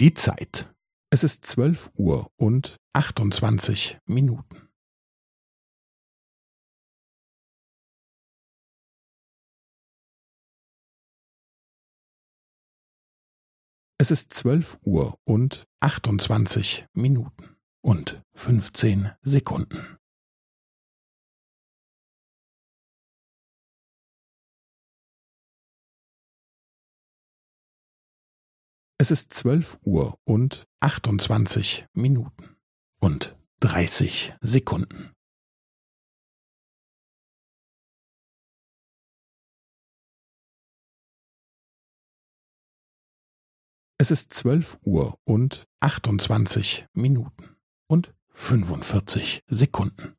Die Zeit. Es ist zwölf Uhr und achtundzwanzig Minuten. Es ist zwölf Uhr und achtundzwanzig Minuten und fünfzehn Sekunden. Es ist zwölf Uhr und achtundzwanzig Minuten und dreißig Sekunden. Es ist zwölf Uhr und achtundzwanzig Minuten und fünfundvierzig Sekunden.